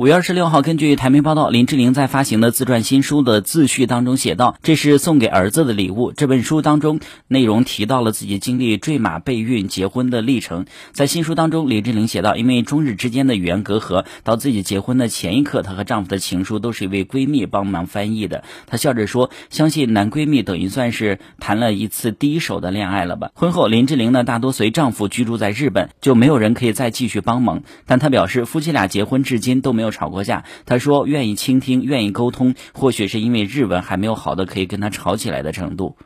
五月二十六号，根据台媒报道，林志玲在发行的自传新书的自序当中写道：“这是送给儿子的礼物。”这本书当中内容提到了自己经历坠马、备孕、结婚的历程。在新书当中，林志玲写道：“因为中日之间的语言隔阂，到自己结婚的前一刻，她和丈夫的情书都是一位闺蜜帮忙翻译的。”她笑着说：“相信男闺蜜等于算是谈了一次第一手的恋爱了吧？”婚后，林志玲呢大多随丈夫居住在日本，就没有人可以再继续帮忙。但她表示，夫妻俩结婚至今都没有。吵过架，他说愿意倾听，愿意沟通，或许是因为日文还没有好的可以跟他吵起来的程度。